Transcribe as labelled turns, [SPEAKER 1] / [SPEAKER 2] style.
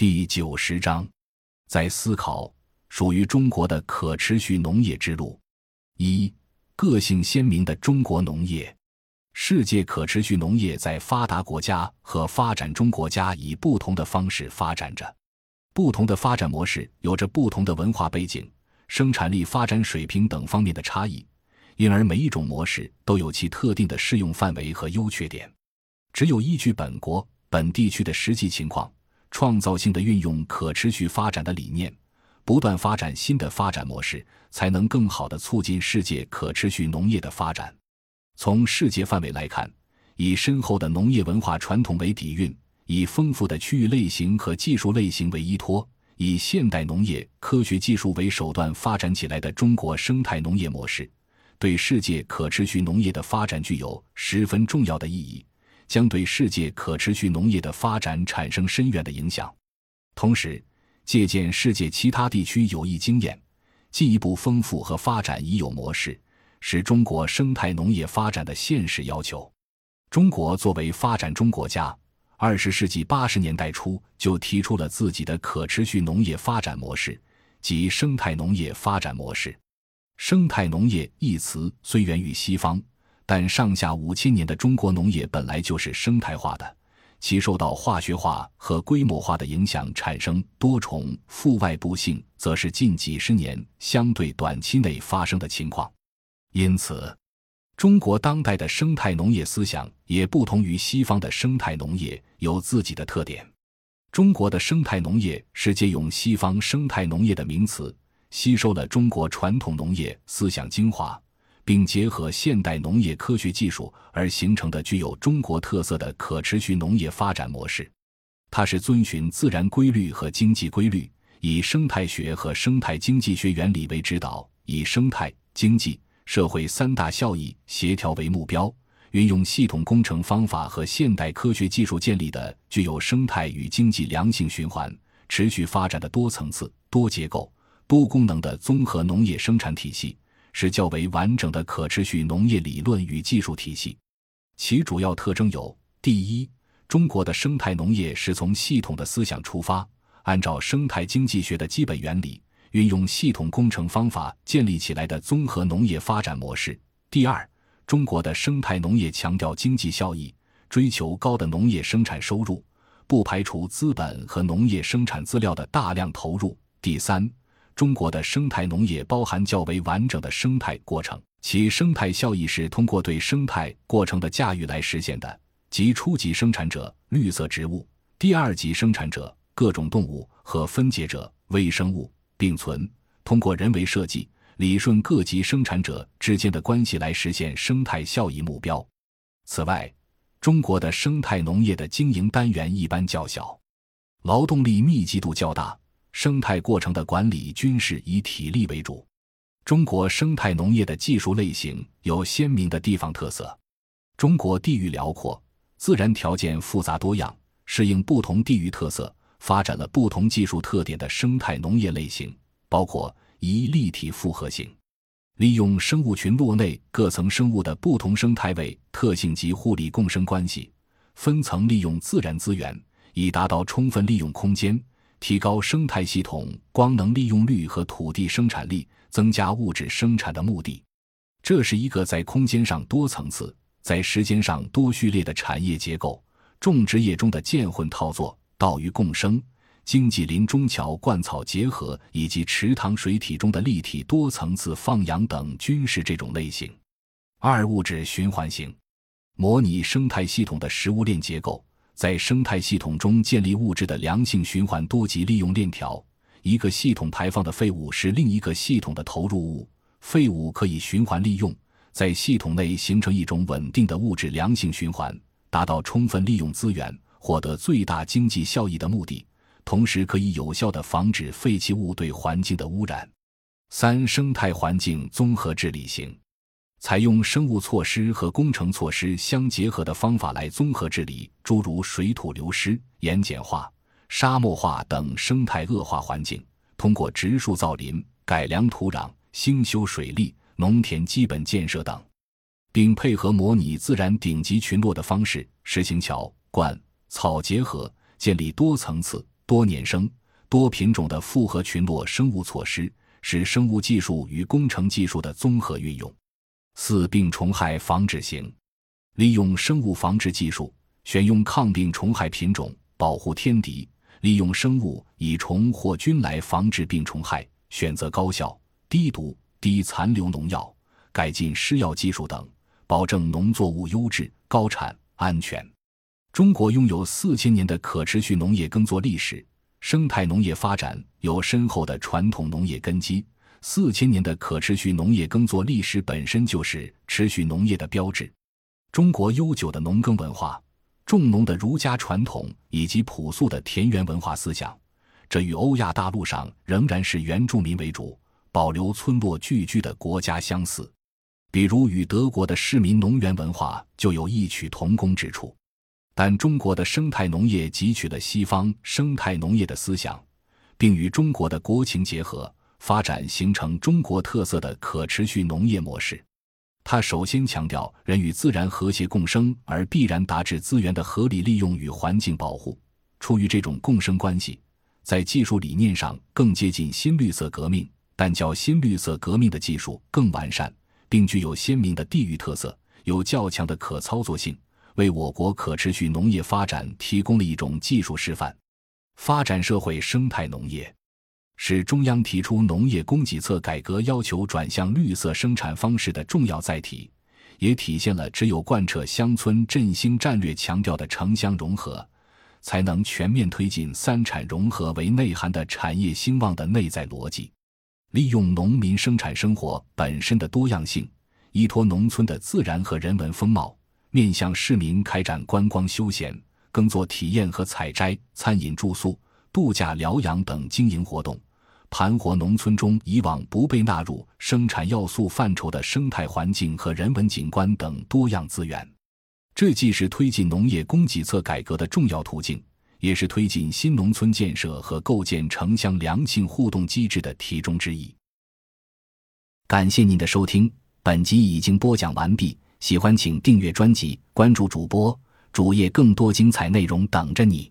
[SPEAKER 1] 第九十章，在思考属于中国的可持续农业之路。一、个性鲜明的中国农业。世界可持续农业在发达国家和发展中国家以不同的方式发展着，不同的发展模式有着不同的文化背景、生产力发展水平等方面的差异，因而每一种模式都有其特定的适用范围和优缺点。只有依据本国本地区的实际情况。创造性的运用可持续发展的理念，不断发展新的发展模式，才能更好地促进世界可持续农业的发展。从世界范围来看，以深厚的农业文化传统为底蕴，以丰富的区域类型和技术类型为依托，以现代农业科学技术为手段发展起来的中国生态农业模式，对世界可持续农业的发展具有十分重要的意义。将对世界可持续农业的发展产生深远的影响。同时，借鉴世界其他地区有益经验，进一步丰富和发展已有模式，是中国生态农业发展的现实要求。中国作为发展中国家，二十世纪八十年代初就提出了自己的可持续农业发展模式，即生态农业发展模式。生态农业一词虽源于西方。但上下五千年的中国农业本来就是生态化的，其受到化学化和规模化的影响，产生多重负外部性，则是近几十年相对短期内发生的情况。因此，中国当代的生态农业思想也不同于西方的生态农业，有自己的特点。中国的生态农业是借用西方生态农业的名词，吸收了中国传统农业思想精华。并结合现代农业科学技术而形成的具有中国特色的可持续农业发展模式，它是遵循自然规律和经济规律，以生态学和生态经济学原理为指导，以生态、经济、社会三大效益协调为目标，运用系统工程方法和现代科学技术建立的具有生态与经济良性循环、持续发展的多层次、多结构、多功能的综合农业生产体系。是较为完整的可持续农业理论与技术体系，其主要特征有：第一，中国的生态农业是从系统的思想出发，按照生态经济学的基本原理，运用系统工程方法建立起来的综合农业发展模式；第二，中国的生态农业强调经济效益，追求高的农业生产收入，不排除资本和农业生产资料的大量投入；第三。中国的生态农业包含较为完整的生态过程，其生态效益是通过对生态过程的驾驭来实现的，即初级生产者绿色植物，第二级生产者各种动物和分解者微生物并存，通过人为设计理顺各级生产者之间的关系来实现生态效益目标。此外，中国的生态农业的经营单元一般较小，劳动力密集度较大。生态过程的管理均是以体力为主。中国生态农业的技术类型有鲜明的地方特色。中国地域辽阔，自然条件复杂多样，适应不同地域特色，发展了不同技术特点的生态农业类型，包括一立体复合型，利用生物群落内各层生物的不同生态位特性及互利共生关系，分层利用自然资源，以达到充分利用空间。提高生态系统光能利用率和土地生产力，增加物质生产的目的，这是一个在空间上多层次、在时间上多序列的产业结构。种植业中的建混套作、稻鱼共生、经济林中桥灌草结合，以及池塘水体中的立体多层次放养等，均是这种类型。二、物质循环型，模拟生态系统的食物链结构。在生态系统中建立物质的良性循环多级利用链条，一个系统排放的废物是另一个系统的投入物，废物可以循环利用，在系统内形成一种稳定的物质良性循环，达到充分利用资源、获得最大经济效益的目的，同时可以有效的防止废弃物对环境的污染。三、生态环境综合治理型。采用生物措施和工程措施相结合的方法来综合治理，诸如水土流失、盐碱化、沙漠化等生态恶化环境；通过植树造林、改良土壤、兴修水利、农田基本建设等，并配合模拟自然顶级群落的方式，实行桥、灌、草结合，建立多层次、多年生、多品种的复合群落生物措施，是生物技术与工程技术的综合运用。四、病虫害防治型，利用生物防治技术，选用抗病虫害品种，保护天敌；利用生物以虫或菌来防治病虫害，选择高效、低毒、低残留农药，改进施药技术等，保证农作物优质、高产、安全。中国拥有四千年的可持续农业耕作历史，生态农业发展有深厚的传统农业根基。四千年的可持续农业耕作历史本身就是持续农业的标志。中国悠久的农耕文化、重农的儒家传统以及朴素的田园文化思想，这与欧亚大陆上仍然是原住民为主、保留村落聚居的国家相似。比如与德国的市民农园文化就有异曲同工之处。但中国的生态农业汲取了西方生态农业的思想，并与中国的国情结合。发展形成中国特色的可持续农业模式。它首先强调人与自然和谐共生，而必然达至资源的合理利用与环境保护。出于这种共生关系，在技术理念上更接近新绿色革命，但较新绿色革命的技术更完善，并具有鲜明的地域特色，有较强的可操作性，为我国可持续农业发展提供了一种技术示范。发展社会生态农业。是中央提出农业供给侧改革要求转向绿色生产方式的重要载体，也体现了只有贯彻乡村振兴战略强调的城乡融合，才能全面推进三产融合为内涵的产业兴旺的内在逻辑。利用农民生产生活本身的多样性，依托农村的自然和人文风貌，面向市民开展观光休闲、耕作体验和采摘、餐饮住宿、度假疗养等经营活动。盘活农村中以往不被纳入生产要素范畴的生态环境和人文景观等多样资源，这既是推进农业供给侧改革的重要途径，也是推进新农村建设和构建城乡良性互动机制的题中之义。感谢您的收听，本集已经播讲完毕。喜欢请订阅专辑，关注主播主页，更多精彩内容等着你。